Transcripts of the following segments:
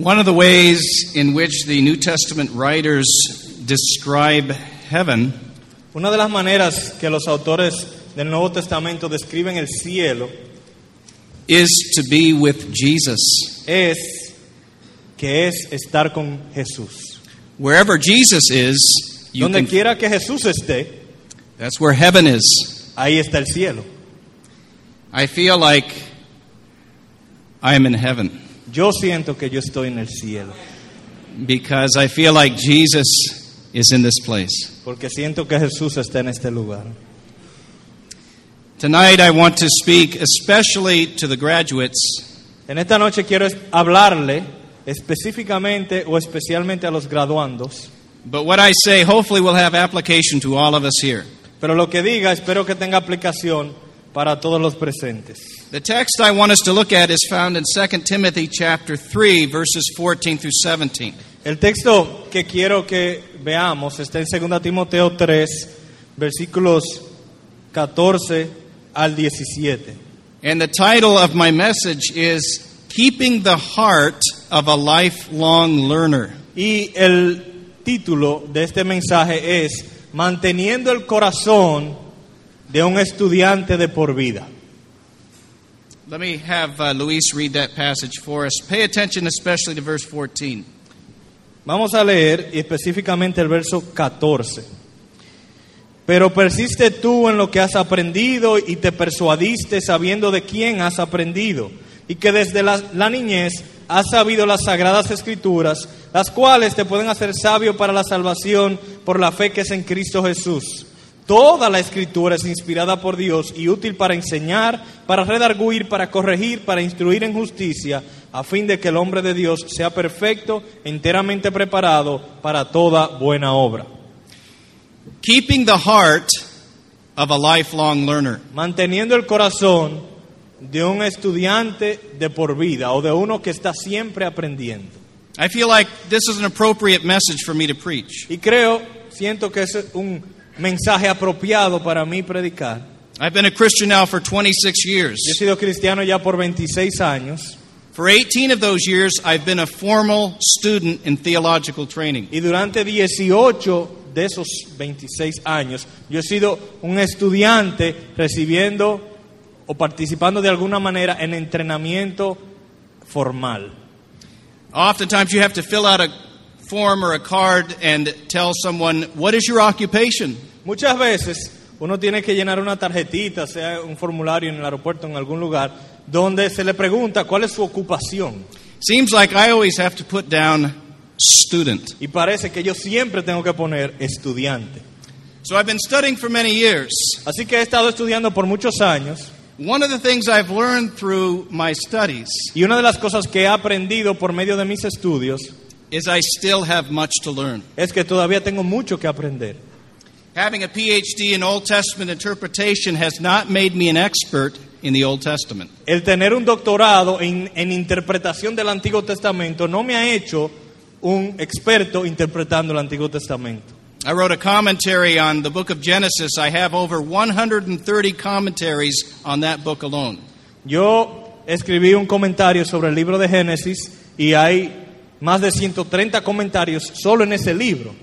One of the ways in which the New Testament writers describe heaven Una de las maneras que los autores del Nuevo Testamento describen el cielo is to be with Jesus. es que es estar con Jesús. Wherever Jesus is, you Donde can, quiera que Jesús esté, that's where heaven is. ahí está el cielo. I feel like I am in heaven Yo siento que yo estoy en el cielo, because I feel like Jesus is in this place. porque siento que Jesús está en este lugar. Tonight, I want to speak especially to the graduates En esta noche quiero hablarle específicamente o especialmente a los graduandos, But what I say hopefully will have application to all of us here. pero lo que diga espero que tenga aplicación para todos los presentes. The text I want us to look at is found in 2 Timothy chapter 3 verses 14 through 17. El texto que quiero que veamos está en 2 Timoteo 3, versículos 14 al 17. And the title of my message is Keeping the Heart of a Lifelong Learner. Y el título de este mensaje es Manteniendo el corazón de un estudiante de por vida. Let me have uh, Luis read that passage for us. Pay attention especially to verse 14. Vamos a leer específicamente el verso 14. Pero persiste tú en lo que has aprendido y te persuadiste sabiendo de quién has aprendido y que desde la, la niñez has sabido las sagradas escrituras, las cuales te pueden hacer sabio para la salvación por la fe que es en Cristo Jesús. Toda la escritura es inspirada por Dios y útil para enseñar, para redarguir, para corregir, para instruir en justicia, a fin de que el hombre de Dios sea perfecto, enteramente preparado para toda buena obra. Keeping the heart of a lifelong learner. Manteniendo el corazón de un estudiante de por vida o de uno que está siempre aprendiendo. I feel like this is an appropriate message for me to preach. Y creo, siento que es un mensaje apropiado para mí predicar. I've been a Christian now for 26 years. Yo he sido cristiano ya por 26 años. For 18 of those years, I've been a formal student in theological training. Y durante 18 de esos 26 años, yo he sido un estudiante recibiendo o participando de alguna manera en entrenamiento formal. Oftentimes, you have to fill out a form or a card and tell someone, What is your occupation? Muchas veces uno tiene que llenar una tarjetita, sea un formulario en el aeropuerto, en algún lugar, donde se le pregunta cuál es su ocupación. Seems like I always have to put down student. Y parece que yo siempre tengo que poner estudiante. So I've been studying for many years. Así que he estado estudiando por muchos años One of the things I've learned through my studies y una de las cosas que he aprendido por medio de mis estudios is I still have much to learn. es que todavía tengo mucho que aprender. Having a PhD in Old Testament interpretation has not made me an expert in the Old Testament. El tener un doctorado en, en interpretación del Antiguo Testamento no me ha hecho un experto interpretando el Antiguo Testamento. I wrote a commentary on the book of Genesis. I have over 130 commentaries on that book alone. Yo escribí un comentario sobre el libro de Génesis y hay más de 130 comentarios solo en ese libro.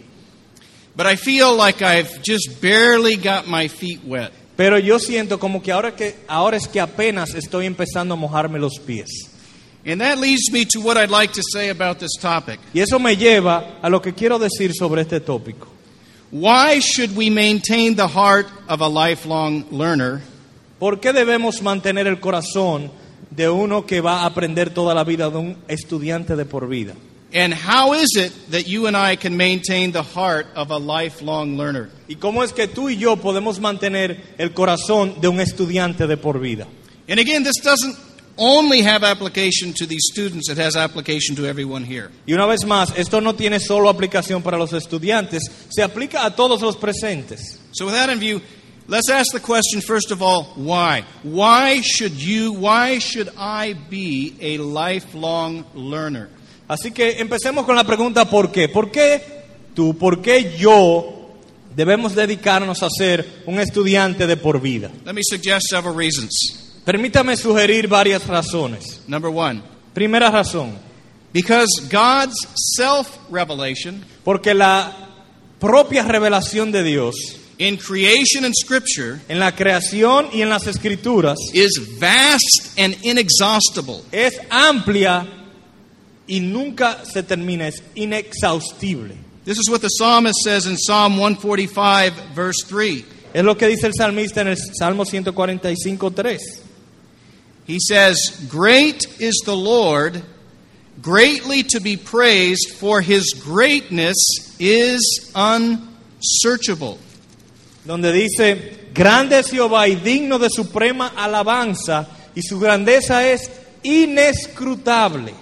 But I feel like I've just barely got my feet wet. Pero yo siento como que ahora, que ahora es que apenas estoy empezando a mojarme los pies. And that leads me to what I'd like to say about this topic. Y eso me lleva a lo que quiero decir sobre este tópico. Why should we maintain the heart of a lifelong learner ¿Por qué debemos mantener el corazón de uno que va a aprender toda la vida, de un estudiante de por vida? And how is it that you and I can maintain the heart of a lifelong learner? ¿Y cómo es que tú y yo podemos mantener el corazón de un estudiante de por vida? And again, this doesn't only have application to these students, it has application to everyone here. Y una vez más, esto no tiene solo aplicación para los estudiantes, se aplica a todos los presentes. So, with that in view, let's ask the question first of all why? Why should you, why should I be a lifelong learner? Así que empecemos con la pregunta ¿por qué? ¿Por qué tú, por qué yo debemos dedicarnos a ser un estudiante de por vida? Let me suggest several reasons. Permítame sugerir varias razones. Number one, Primera razón, Because God's self revelation Porque la propia revelación de Dios in creation and Scripture en la creación y en las escrituras is vast and inexhaustible. es amplia y nunca se termina, es inexhaustible. This is what the psalmist says in Psalm 145, verse 3. Es lo que dice el salmista en el Salmo 145, 3. He says, Great is the Lord, greatly to be praised, for his greatness is unsearchable. donde dice, grande es Jehová y digno de suprema alabanza, y su grandeza es inescrutable.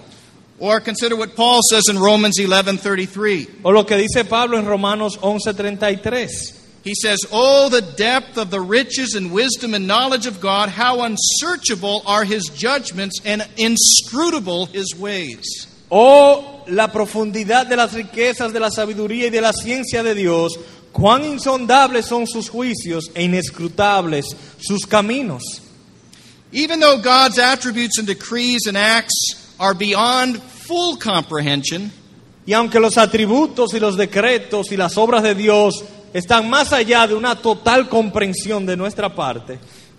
Or consider what Paul says in Romans 11:33. O lo que dice Pablo en Romanos 11:33. He says, "Oh the depth of the riches and wisdom and knowledge of God, how unsearchable are his judgments and inscrutable his ways." Oh, la profundidad de las riquezas de la sabiduría y de la ciencia de Dios, cuán insondables son sus juicios e inescrutables sus caminos. Even though God's attributes and decrees and acts are beyond full comprehension, Y aunque los atributos y los decretos y las obras de Dios están más allá de una total comprensión de nuestra parte,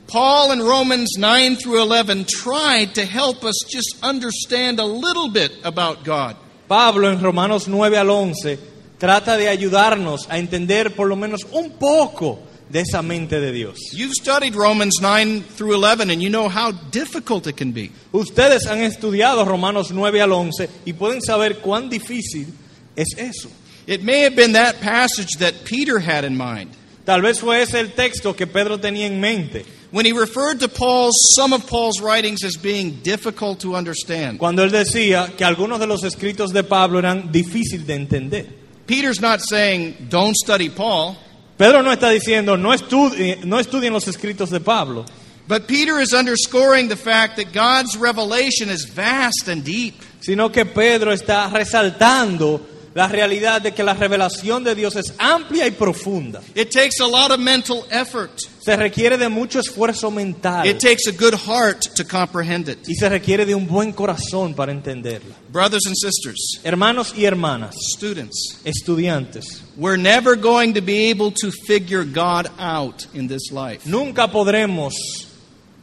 Paul in Romans 9 through 11 tried to help us just understand a little bit about God. Pablo en Romanos 9 al 11 trata de ayudarnos a entender por lo menos un poco de esa mente de Dios. You've studied Romans 9 through 11 and you know how difficult it can be. Ustedes han estudiado Romanos 9 al 11 y pueden saber cuán difícil es eso. It may have been that passage that Peter had in mind Tal vez fue ese el texto que Pedro tenía en mente when he referred to Paul's some of Paul's writings as being difficult to understand. cuando él decía que algunos de los escritos de Pablo eran difíciles de entender. Peter's not saying don't study Paul, Pedro no está diciendo no estudien, no estudien los escritos de Pablo, but Peter is underscoring the fact that God's revelation is vast and deep. sino que Pedro está resaltando la realidad de que la revelación de Dios es amplia y profunda. It takes a lot of mental effort. Se requiere de mucho esfuerzo mental It takes a good heart to comprehend it. y se requiere de un buen corazón para entenderla. Brothers and sisters, Hermanos y hermanas, students, estudiantes, we're never going to be able to figure God out in this life. nunca podremos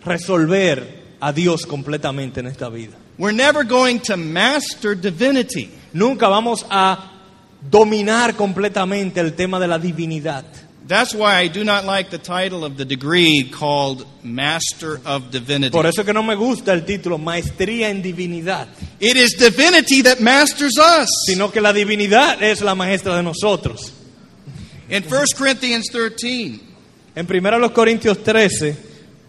resolver a Dios completamente en esta vida. We're never going to master divinity. Nunca vamos a dominar completamente el tema de la divinidad. That's why I do not like the title of the degree called Master of Divinity. Por eso que no me gusta el título Maestría en Divinidad, It is divinity that masters us. sino que la divinidad es la maestra de nosotros. In 1 Corinthians 13, En 1 Corintios 13,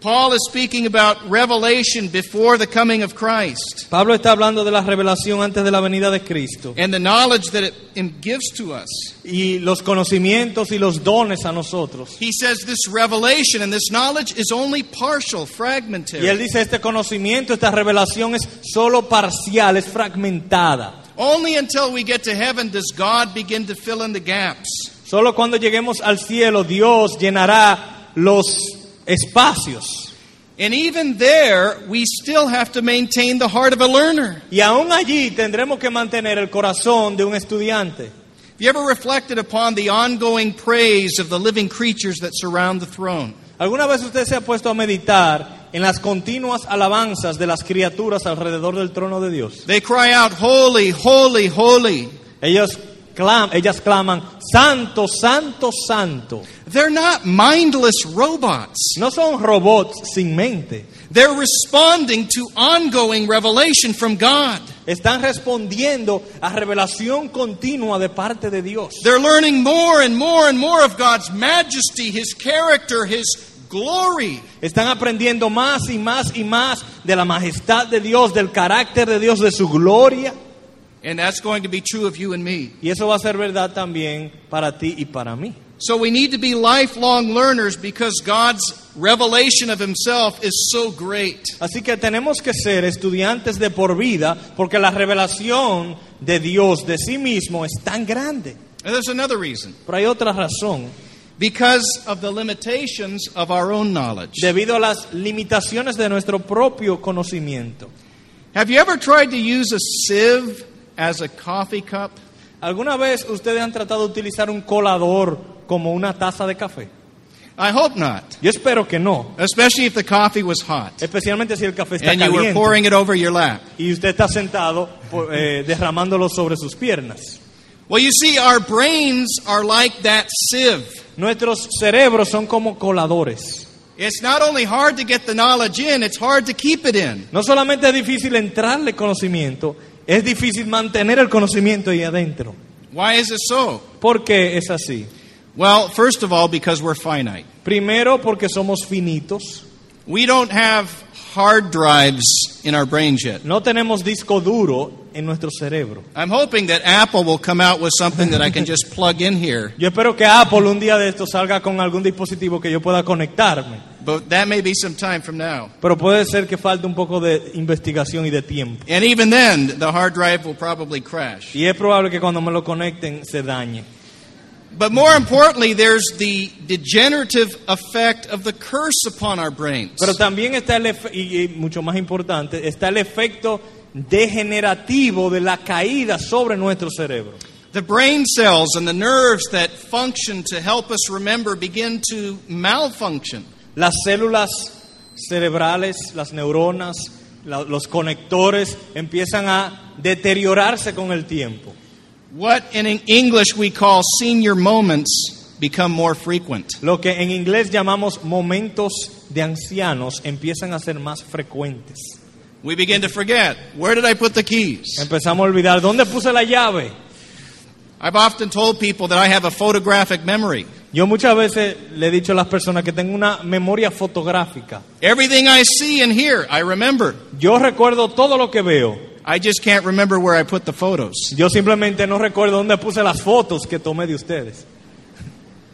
Paul is speaking about revelation before the coming of Christ Pablo está hablando de la revelación antes de la venida de Cristo and the knowledge that it gives to us. y los conocimientos y los dones a nosotros. He says this revelation and this knowledge is only partial, Y él fragmentary. dice, este conocimiento, esta revelación es solo parcial, es fragmentada. Only until we get to heaven does God begin to fill in the gaps. Solo cuando lleguemos al cielo Dios llenará los espacios. And even there, we still have to maintain the heart of a learner. Y aún allí tendremos que mantener el corazón de un estudiante. Have you ever reflected upon the ongoing praise of the living creatures that surround the throne? ¿Alguna vez usted se ha puesto a meditar en las continuas alabanzas de las criaturas alrededor del trono de Dios? They cry out, Holy, holy, holy. Ellos clam- ellas claman, Santo, Santo, Santo. They're not mindless robots. No son robots sin mente. They're responding to ongoing revelation from God. Están respondiendo a revelación continua de parte de Dios. They're learning more and more and more of God's majesty, His character, His glory. Están aprendiendo más y más y más de la majestad de Dios, del carácter de Dios, de su gloria. And that's going to be true of you and me. Y eso va a ser verdad también para ti y para mí. So we need to be lifelong learners because God's revelation of Himself is so great. Así que tenemos que ser estudiantes de por vida porque la revelación de Dios de sí mismo es tan grande. And there's another reason. Pero hay otra razón. Because of the limitations of our own knowledge. Debido a las limitaciones de nuestro propio conocimiento. Have you ever tried to use a sieve as a coffee cup? ¿Alguna vez ustedes han tratado de utilizar un colador como una taza de café? I hope not, Yo espero que no, especially if the coffee was hot especialmente si el café está and you were caliente pouring it over your lap. y usted está sentado eh, derramándolo sobre sus piernas. Well, you see, our brains are like that sieve. Nuestros cerebros son como coladores. It's not only hard to get the knowledge in, it's hard to keep it in. No solamente es difícil entrarle conocimiento, es difícil mantener el conocimiento ahí adentro. Why is it so? ¿Por qué es así? Well, first of all, because we're finite. Primero porque somos finitos, We don't have hard drives in our brains yet. no tenemos disco duro en nuestro cerebro. I'm hoping that Apple will come out with something that I can just plug in here, Yo espero que Apple un día de esto salga con algún dispositivo que yo pueda conectarme, but that may be some time from now. pero puede ser que falte un poco de investigación y de tiempo. And even then, the hard drive will probably crash. Y es probable que cuando me lo conecten se dañe. But more importantly, there's the degenerative effect of the curse upon our brains. Pero también está el y mucho más importante, está el efecto degenerativo de la caída sobre nuestro cerebro. The brain cells and the nerves that function to help us remember begin to malfunction. Las células cerebrales, las neuronas, la- los conectores empiezan a deteriorarse con el tiempo. What in English we call senior moments become more frequent. Lo que en inglés llamamos momentos de ancianos empiezan a ser más frecuentes. We begin to forget where did I put the keys? Empezamos a olvidar dónde puse la llave. I've often told people that I have a photographic memory. Yo muchas veces le he dicho a las personas que tengo una memoria fotográfica. Everything I see and hear, I remember. Yo recuerdo todo lo que veo. I just can't remember where I put the photos. Yo simplemente no recuerdo dónde puse las fotos que tomé de ustedes.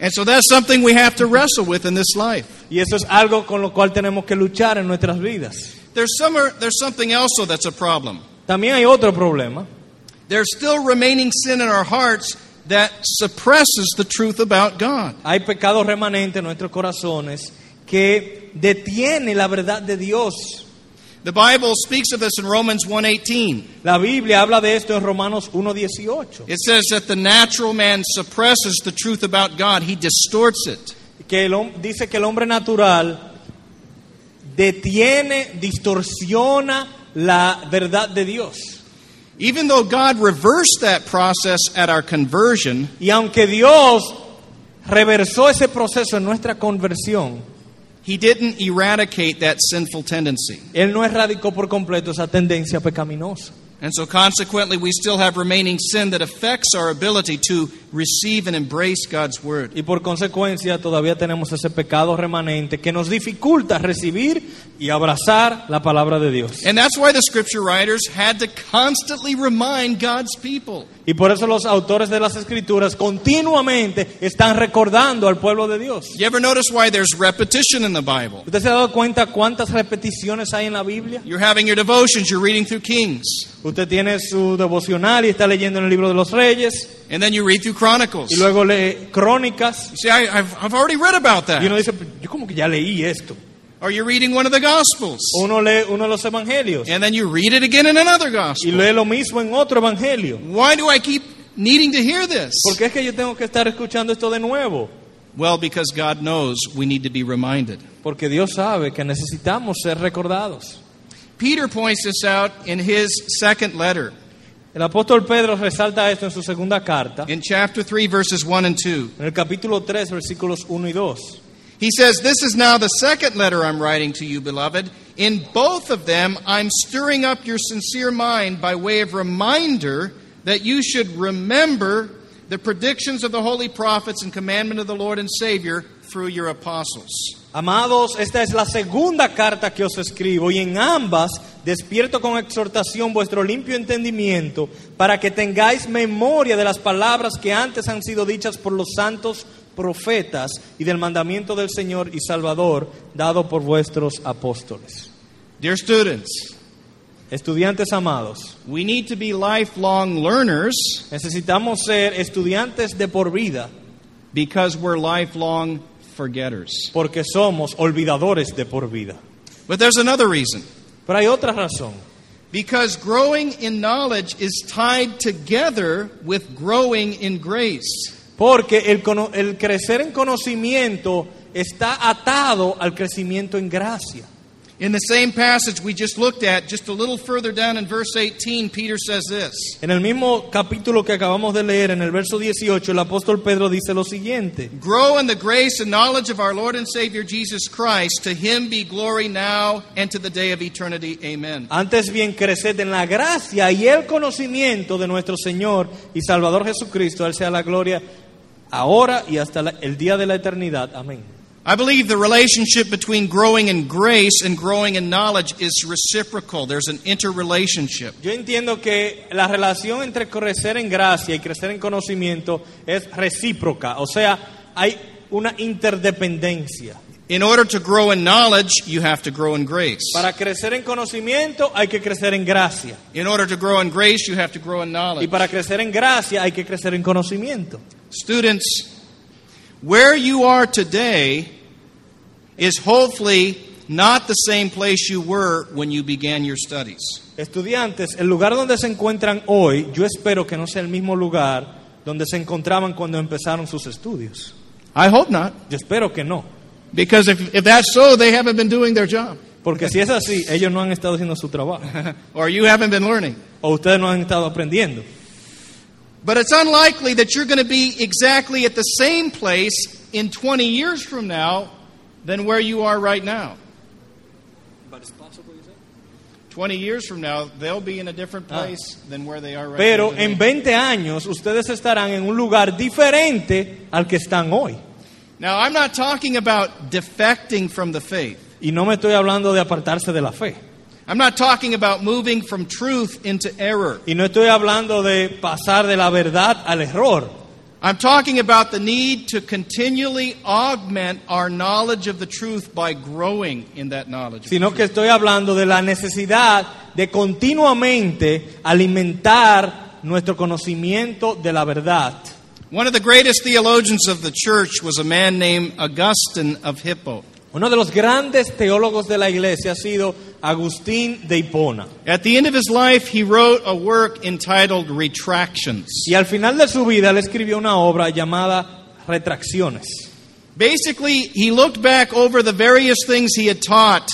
And so that's something we have to wrestle with in this life. Y eso es algo con lo cual tenemos que luchar en nuestras vidas. There's, some, there's something else, though, that's a problem. También hay otro problema. There's still remaining sin in our hearts that suppresses the truth about God. Hay pecado remanente en nuestros corazones que detiene la verdad de Dios. The Bible speaks of this in Romans 1:18. La Biblia habla de esto en Romanos 1.18. It says that the natural man suppresses the truth about God. He distorts it. Que el dice que el hombre natural detiene, distorsiona la verdad de Dios. Even though God reversed that process at our conversion, Y aunque Dios reversó ese proceso en nuestra conversión, he didn't eradicate that sinful tendency. Él no erradicó por completo esa tendencia pecaminosa. And so consequently we still have remaining sin that affects our ability to receive and embrace God's word. Y por consecuencia todavía tenemos ese pecado remanente que nos dificulta recibir y abrazar la palabra de Dios. And that's why the scripture writers had to constantly remind God's people. Y por eso los autores de las escrituras continuamente están recordando al pueblo de Dios. You ever notice why there's repetition in the Bible? ¿Usted se ha dado cuenta cuántas repeticiones hay en la Biblia? You're having your devotions, you're reading through Kings, Usted tiene su devocional y está leyendo en el libro de los reyes and then you read through Chronicles. y luego lee crónicas You I, I've, I've already read about y uno that. dice, yo como que ya leí esto. Or you're reading one of the Gospels, Uno lee uno de los evangelios and then you read it again in another y Gospel. lee lo mismo en otro evangelio. Why do I keep needing to hear this? ¿Por qué es que yo tengo que estar escuchando esto de nuevo? Well, because God knows we need to be reminded. Porque Dios sabe que necesitamos ser recordados. Peter points this out in his second letter, El apóstol Pedro resalta esto en su segunda carta, in chapter 3, verses 1 and 2. en el capítulo 3, versículos 1 y 2. He says, This is now the second letter I'm writing to you, beloved. In both of them, I'm stirring up your sincere mind by way of reminder that you should remember the predictions of the holy prophets and commandment of the Lord and Savior through your apostles. Amados, esta es la segunda carta que os escribo y en ambas despierto con exhortación vuestro limpio entendimiento para que tengáis memoria de las palabras que antes han sido dichas por los santos profetas y del mandamiento del Señor y Salvador dado por vuestros apóstoles. Dear students, Estudiantes amados, we need to be lifelong learners necesitamos ser estudiantes de por vida because we're lifelong forgetters. porque somos olvidadores de por vida. But there's another reason. Pero hay otra razón. Because growing in knowledge is tied together with growing in grace. Porque el, el crecer en conocimiento está atado al crecimiento en gracia. In the same passage we just looked at, just a little further down in verse 18, Peter says this En el mismo capítulo que acabamos de leer, en el verso 18, el apóstol Pedro dice lo siguiente. Grow in the grace and knowledge of our Lord and Savior Jesus Christ. To him be glory now and to the day of eternity. Amen. Antes bien, creced en la gracia y el conocimiento de nuestro Señor y Salvador Jesucristo. Él sea la gloria ahora y hasta la- el día de la eternidad. Amén. I believe the relationship between growing in grace and growing in knowledge is reciprocal. There's an interrelationship. Yo entiendo que la relación entre crecer en gracia y crecer en conocimiento es recíproca, o sea, hay una interdependencia. In order to grow in knowledge, you have to grow in grace. Para crecer en conocimiento hay que crecer en gracia. In order to grow in grace, you have to grow in knowledge. Y para crecer en gracia hay que crecer en conocimiento. Students, where you are today is hopefully not the same place you were when you began your studies. Estudiantes, el lugar donde se encuentran hoy, yo espero que no sea el mismo lugar donde se encontraban cuando empezaron sus estudios. I hope not, Yo espero que no. because if, if that's so, they haven't been doing their job, Porque si es así, ellos no han estado haciendo su trabajo. or you haven't been learning. O ustedes no han estado aprendiendo. But it's unlikely that you're going to be exactly at the same place in 20 years from now than where you are right now. 20 years from now, they'll be in a different ah. place than where they are right Pero now. en 20 años ustedes estarán en un lugar diferente al que están hoy. Now, I'm not talking about defecting from the faith. Y no me estoy hablando de apartarse de la fe. I'm not talking about moving from truth into error. Y no estoy hablando de pasar de la verdad al error. I'm talking about the need to continually augment our knowledge of the truth by growing in that knowledge. Sino que estoy hablando de la necesidad de continuamente alimentar nuestro conocimiento de la verdad. One of the greatest theologians of the church was a man named Augustine of Hippo. Uno de los grandes teólogos de la iglesia ha sido Agustín de Hipona. At the end of his life, he wrote a work entitled Retractions. Y al final de su vida él escribió una obra llamada Retracciones. Basically, he looked back over the various things he had taught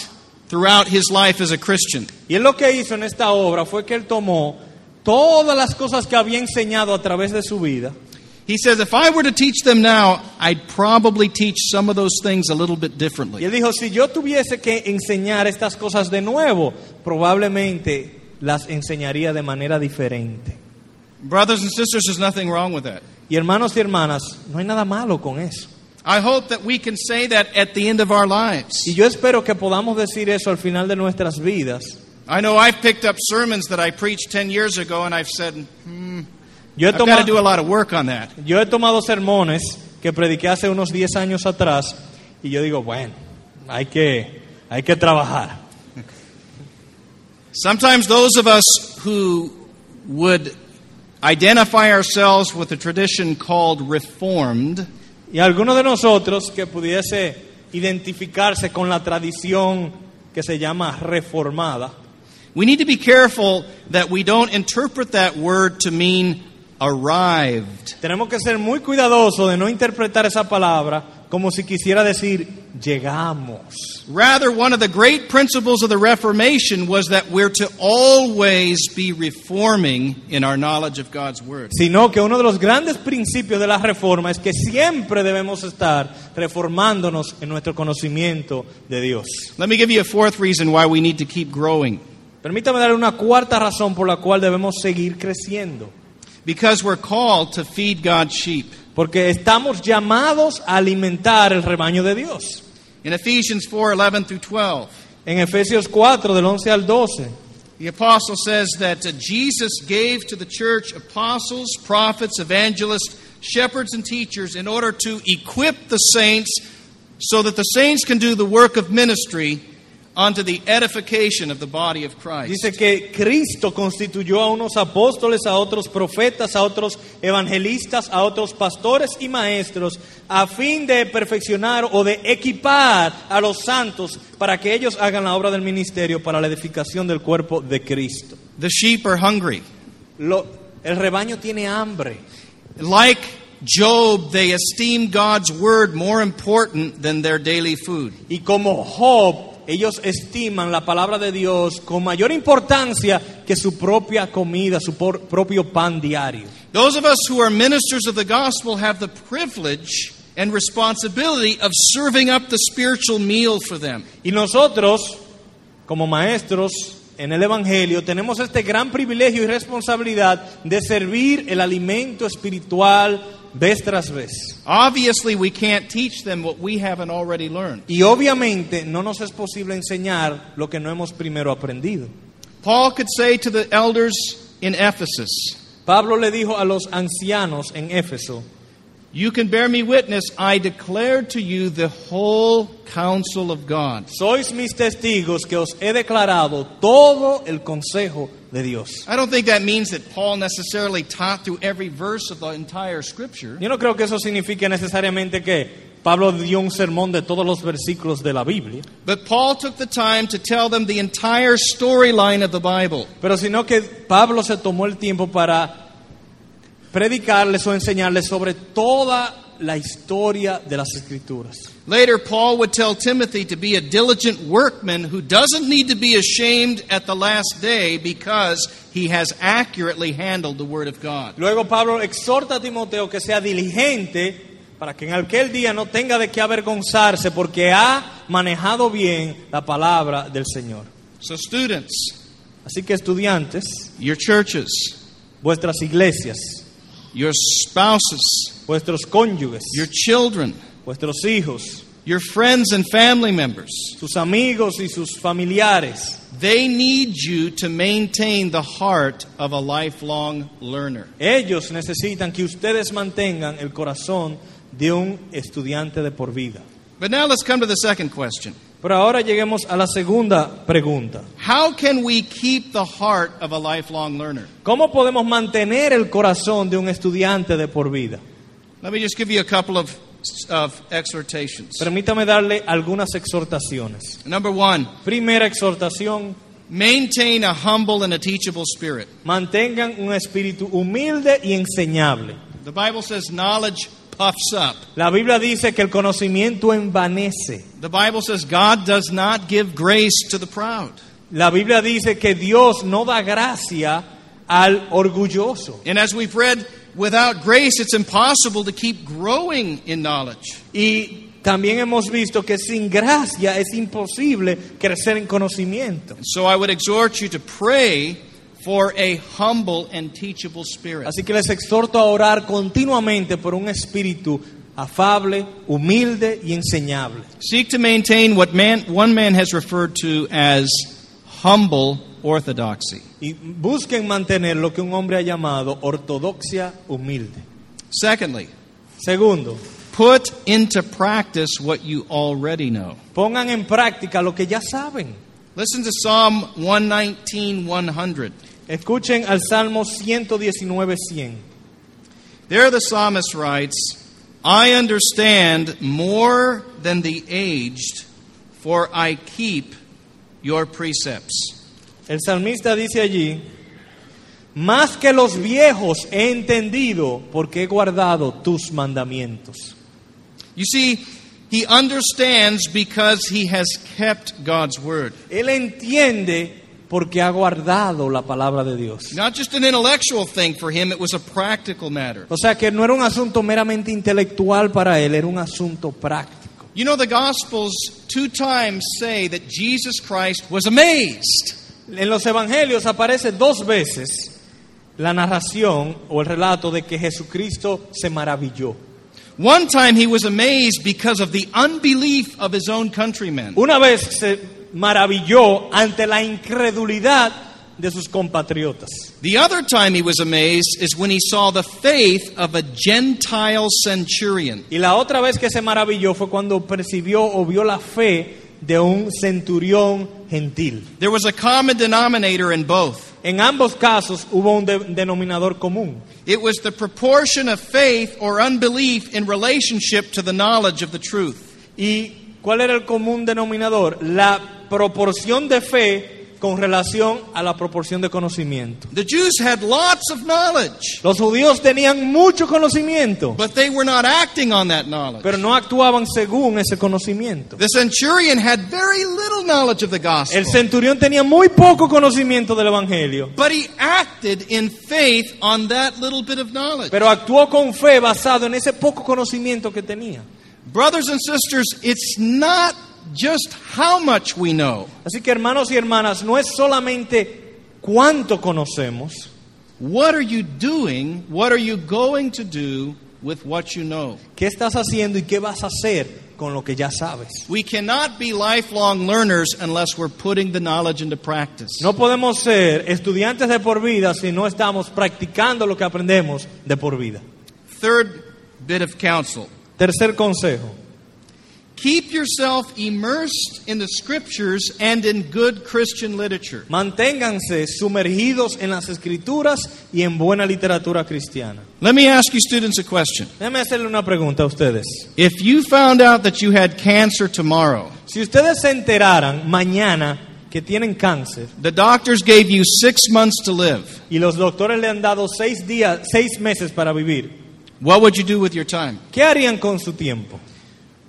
throughout his life as a Christian. Y él lo que hizo en esta obra fue que él tomó todas las cosas que había enseñado a través de su vida He says, if I were to teach them now, I'd probably teach some of those things a little bit y differently. él dijo, si yo tuviese que enseñar estas cosas de nuevo, probablemente las enseñaría de manera diferente. Brothers and sisters, there's nothing wrong with that. Y hermanos y hermanas, no hay nada malo con eso. I hope that we can say that at the end of our lives. Y yo espero que podamos decir eso al final de nuestras vidas. I know I've picked up sermons that I preached 10 years ago, and I've said, hmm, Yo he, do a tomado, lot of work on that. yo he tomado sermones que prediqué hace unos 10 años atrás y yo digo, bueno, hay que, hay que trabajar. Sometimes those of us who would identify ourselves with a tradition called Reformed Y alguno de nosotros que pudiese identificarse con la tradición que se llama reformada, We need to be careful that we don't interpret that word to mean arrived. tenemos que ser muy cuidadosos de no interpretar esa palabra como si quisiera decir llegamos. Rather, one of the great principles of the Reformation was that we're to always be reforming in our knowledge of God's Word. Sino que uno de los grandes principios de la reforma es que siempre debemos estar reformándonos en nuestro conocimiento de Dios. Let me give you a fourth reason why we need to keep growing. Permítame darle una cuarta razón por la cual debemos seguir creciendo. Because we're called to feed God's sheep. Porque estamos llamados a alimentar el rebaño de Dios. In Ephesians 4 11 through 12, En Efesios 4, del 11 al 12, the apostle says that uh, Jesus gave to the church apostles, prophets, evangelists, shepherds, and teachers in order to equip the saints so that the saints can do the work of ministry unto the edification of the body of Christ. Dice que Cristo constituyó a unos apóstoles, a otros profetas, a otros evangelistas, a otros pastores y maestros, a fin de perfeccionar o de equipar a los santos para que ellos hagan la obra del ministerio para la edificación del cuerpo de Cristo. The sheep are hungry. Lo- el rebaño tiene hambre. Like Job, they esteem God's word more important than their daily food. Y como Job, ellos estiman la palabra de Dios con mayor importancia que su propia comida, su por- propio pan diario. Those of us who are ministers of the gospel have the privilege and responsibility of serving up the spiritual meal for them. Y nosotros, como maestros en el Evangelio, tenemos este gran privilegio y responsabilidad de servir el alimento espiritual vez tras vez. Obviously, we can't teach them what we haven't already learned. Y obviamente no nos es posible enseñar lo que no hemos primero aprendido. Paul could say to the elders in Ephesus, Pablo le dijo a los ancianos en Éfeso, You can bear me witness, I declare to you the whole counsel of God. sois mis testigos que os he declarado todo el consejo de Dios. I don't think that means that Paul necessarily taught through every verse of the entire scripture. Yo no creo que eso signifique necesariamente que Pablo dio un sermón de todos los versículos de la Biblia, But Paul took the time to tell them the entire storyline of the Bible. pero sino que Pablo se tomó el tiempo para predicarles o enseñarles sobre toda la historia de las escrituras. Later, Paul would tell Timothy to be a diligent workman who doesn't need to be ashamed at the last day because he has accurately handled the Word of God. Luego Pablo exhorta a Timoteo que sea diligente para que en aquel día no tenga de qué avergonzarse porque ha manejado bien la palabra del Señor. So, students, Así que estudiantes, your churches, vuestras iglesias, your spouses, vuestros cónyuges, your children, vuestros hijos, your friends and family members, sus amigos y sus familiares, they need you to maintain the heart of a lifelong learner. ellos necesitan que ustedes mantengan el corazón de un estudiante de por vida. But now let's come to the second question. Pero ahora lleguemos a la segunda pregunta. How can we keep the heart of a lifelong learner? ¿Cómo podemos mantener el corazón de un estudiante de por vida? Let me just give you a couple of, of exhortations. Permítame darle algunas exhortaciones. Number one, Primera exhortación, maintain a humble and a teachable spirit. mantengan un espíritu humilde y enseñable. The Bible says knowledge puffs up. La Biblia dice que el conocimiento envanece. The Bible says God does not give grace to the proud. La Biblia dice que Dios no da gracia al orgulloso. And as we've read, without grace, it's impossible to keep growing in knowledge. Y también hemos visto que sin gracia es imposible crecer en conocimiento. So I would exhort you to pray for a humble and teachable spirit. Así que les exhorto a orar continuamente por un espíritu afable, humilde y enseñable. Seek to maintain what man, one man has referred to as humble orthodoxy. Y busquen mantener lo que un hombre ha llamado ortodoxia humilde. Secondly, Segundo, put into practice what you already know. pongan en práctica lo que ya saben. Listen to Psalm 119 100. Escuchen al Salmo 119, 100. There the psalmist writes, I understand more than the aged, for I keep your precepts. El salmista dice allí, más que los viejos he entendido porque he guardado tus mandamientos. You see, he understands because he has kept God's word. Él entiende porque ha guardado la palabra de Dios. Not just an intellectual thing for him, it was a practical matter. O sea que no era un asunto meramente intelectual para él, era un asunto práctico. You know, the Gospels two times say that Jesus Christ was amazed. En los evangelios aparece dos veces la narración o el relato de que Jesucristo se maravilló. One time he was amazed because of the unbelief of his own countrymen. Una vez se maravilló ante la incredulidad de sus compatriotas. The other time he was amazed is when he saw the faith of a Gentile centurion. Y la otra vez que se maravilló fue cuando percibió o vio la fe de un centurión gentil. There was a common denominator in both. En ambos casos hubo un de- denominador común. It was the proportion of faith or unbelief in relationship to the knowledge of the truth. ¿Y cuál era el común denominador? La proporción de fe con relación a la proporción de conocimiento. The Jews had lots of knowledge, Los judíos tenían mucho conocimiento, but they were not acting on that knowledge. pero no actuaban según ese conocimiento. The centurion had very little knowledge of the gospel, El centurión tenía muy poco conocimiento del Evangelio, but he acted in faith on that little bit of knowledge. pero actuó con fe basado en ese poco conocimiento que tenía. Brothers and sisters, it's not just how much we know. Así que hermanos y hermanas, no es solamente cuánto conocemos, What are you doing? What are you going to do with what you know? qué estás haciendo y qué vas a hacer con lo que ya sabes. We cannot be lifelong learners unless we're putting the knowledge into practice. No podemos ser estudiantes de por vida si no estamos practicando lo que aprendemos de por vida. Third bit of counsel Tercer consejo, keep yourself immersed in the scriptures and in good Christian literature. manténganse sumergidos en las escrituras y en buena literatura cristiana. Let me ask you, students, a question. Déjame hacerle una pregunta a ustedes. If you found out that you had cancer tomorrow, Si ustedes se enteraran mañana que tienen cáncer the doctors gave you six months to live, y los doctores le han dado seis días, seis meses para vivir, what would you do with your time? ¿qué harían con su tiempo?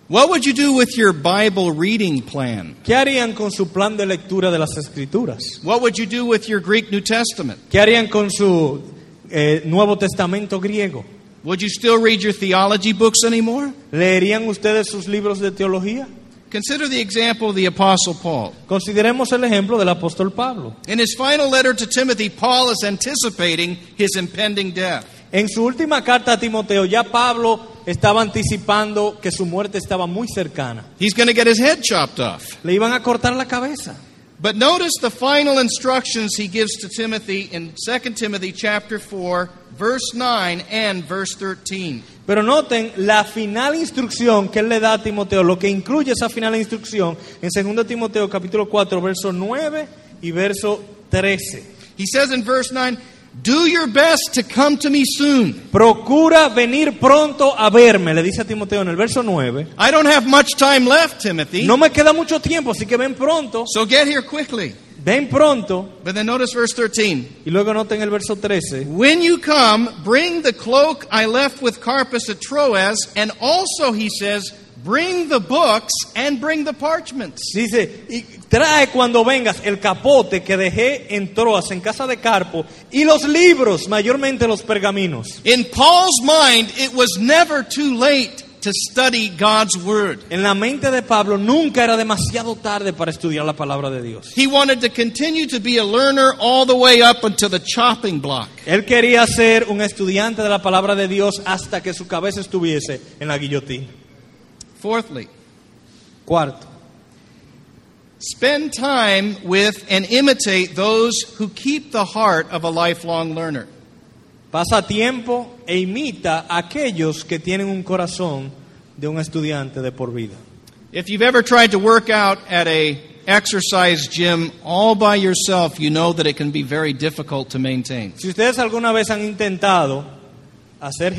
What would you do with your Bible reading plan? ¿Qué harían con su plan de lectura de las escrituras? What would you do with your Greek New Testament? ¿Qué harían con su eh, Nuevo Testamento griego? Would you still read your theology books anymore? ¿Leerían ustedes sus libros de teología? Consider the example of the Apostle Paul. Consideremos el ejemplo del apóstol Pablo. In his final letter to Timothy, Paul is anticipating his impending death. En su última carta a Timoteo, ya Pablo estaba anticipando que su muerte estaba muy cercana. He's going to get his head chopped off. Le iban a cortar la cabeza. But notice the final instructions he gives to Timothy in 2 Timothy chapter 4, verse 9 and verse 13. Pero noten la final instrucción que él le da a Timoteo, lo que incluye esa final instrucción en 2 Timoteo capítulo 4, verso 9 y verso 13. He says in verse 9, Do your best to come to me soon. Procura venir pronto a verme, le dice a Timoteo en el verso 9. I don't have much time left, Timothy. No me queda mucho tiempo, así que ven pronto, So get here quickly. ven pronto. But then notice verse 13. Y luego noten el verso 13. When you come, bring the cloak I left with Carpus at Troas, and also, he says, bring the books and bring the parchments. Dice, y trae cuando vengas el capote que dejé en Troas, en casa de Carpo, y los libros, mayormente los pergaminos. In Paul's mind, it was never too late to study God's Word. En la mente de Pablo nunca era demasiado tarde para estudiar la palabra de Dios. He wanted to continue to be a learner all the way up until the chopping block. Él quería ser un estudiante de la palabra de Dios hasta que su cabeza estuviese en la guillotina. Fourthly, Cuarto, spend time with and imitate those who keep the heart of a lifelong learner. pasa tiempo e imita a aquellos que tienen un corazón de un estudiante de por vida. If you've ever tried to work out at a exercise gym all by yourself, you know that it can be very difficult to maintain. Si ustedes alguna vez han intentado hacer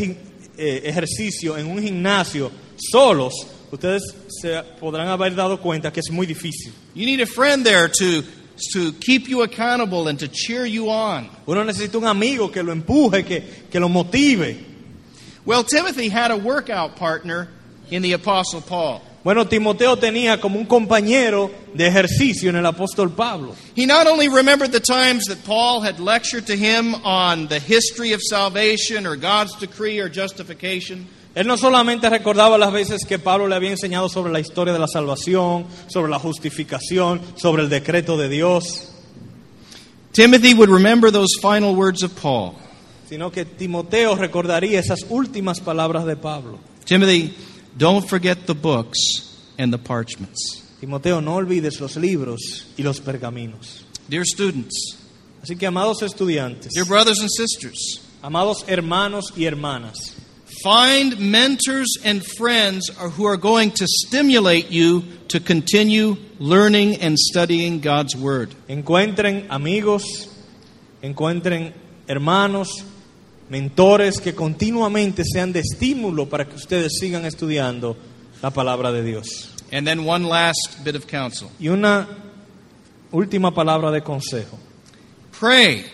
eh, ejercicio en un gimnasio solos, ustedes se podrán haber dado cuenta que es muy difícil. You need a friend there to to keep you accountable and to cheer you on. Uno necesita un amigo que lo empuje, que, que lo motive. Well, Timothy had a workout partner in the apostle Paul. Bueno, Timoteo tenía como un compañero de ejercicio en el apóstol Pablo. He not only remembered the times that Paul had lectured to him on the history of salvation or God's decree or justification, Él no solamente recordaba las veces que Pablo le había enseñado sobre la historia de la salvación, sobre la justificación, sobre el decreto de Dios, Timothy would remember those final words of Paul. sino que Timoteo recordaría esas últimas palabras de Pablo. Timothy, don't forget the books and the parchments. Timoteo, no olvides los libros y los pergaminos. Dear students, Así que, amados estudiantes, dear brothers and sisters, amados hermanos y hermanas, Find mentors and friends who are going to stimulate you to continue learning and studying God's Word. Encuentren amigos, encuentren hermanos, mentores que continuamente sean de estímulo para que ustedes sigan estudiando la palabra de Dios. And then one last bit of counsel Y una última palabra de consejo. pray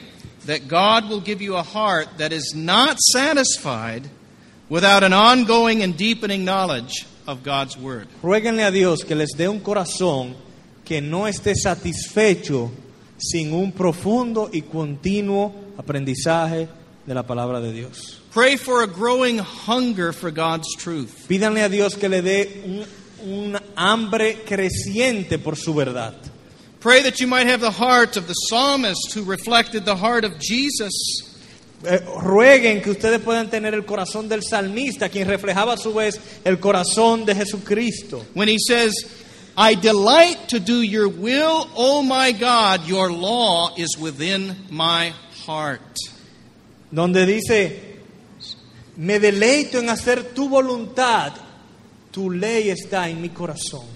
that God will give you a heart that is not satisfied without an ongoing and deepening knowledge of God's Word. Ruéguenle a Dios que les dé un corazón que no esté satisfecho sin un profundo y continuo aprendizaje de la palabra de Dios. Pray for a growing hunger for God's truth. Pídanle a Dios que le dé un, un hambre creciente por su verdad. Pray that you might have the heart of the psalmist who reflected the heart of Jesus. Eh, rueguen que ustedes puedan tener el corazón del salmista, quien reflejaba a su vez el corazón de Jesucristo. when he says, I delight to do your will, O my God, your law is within my heart. Donde dice, me deleito en hacer tu voluntad, tu ley está en mi corazón.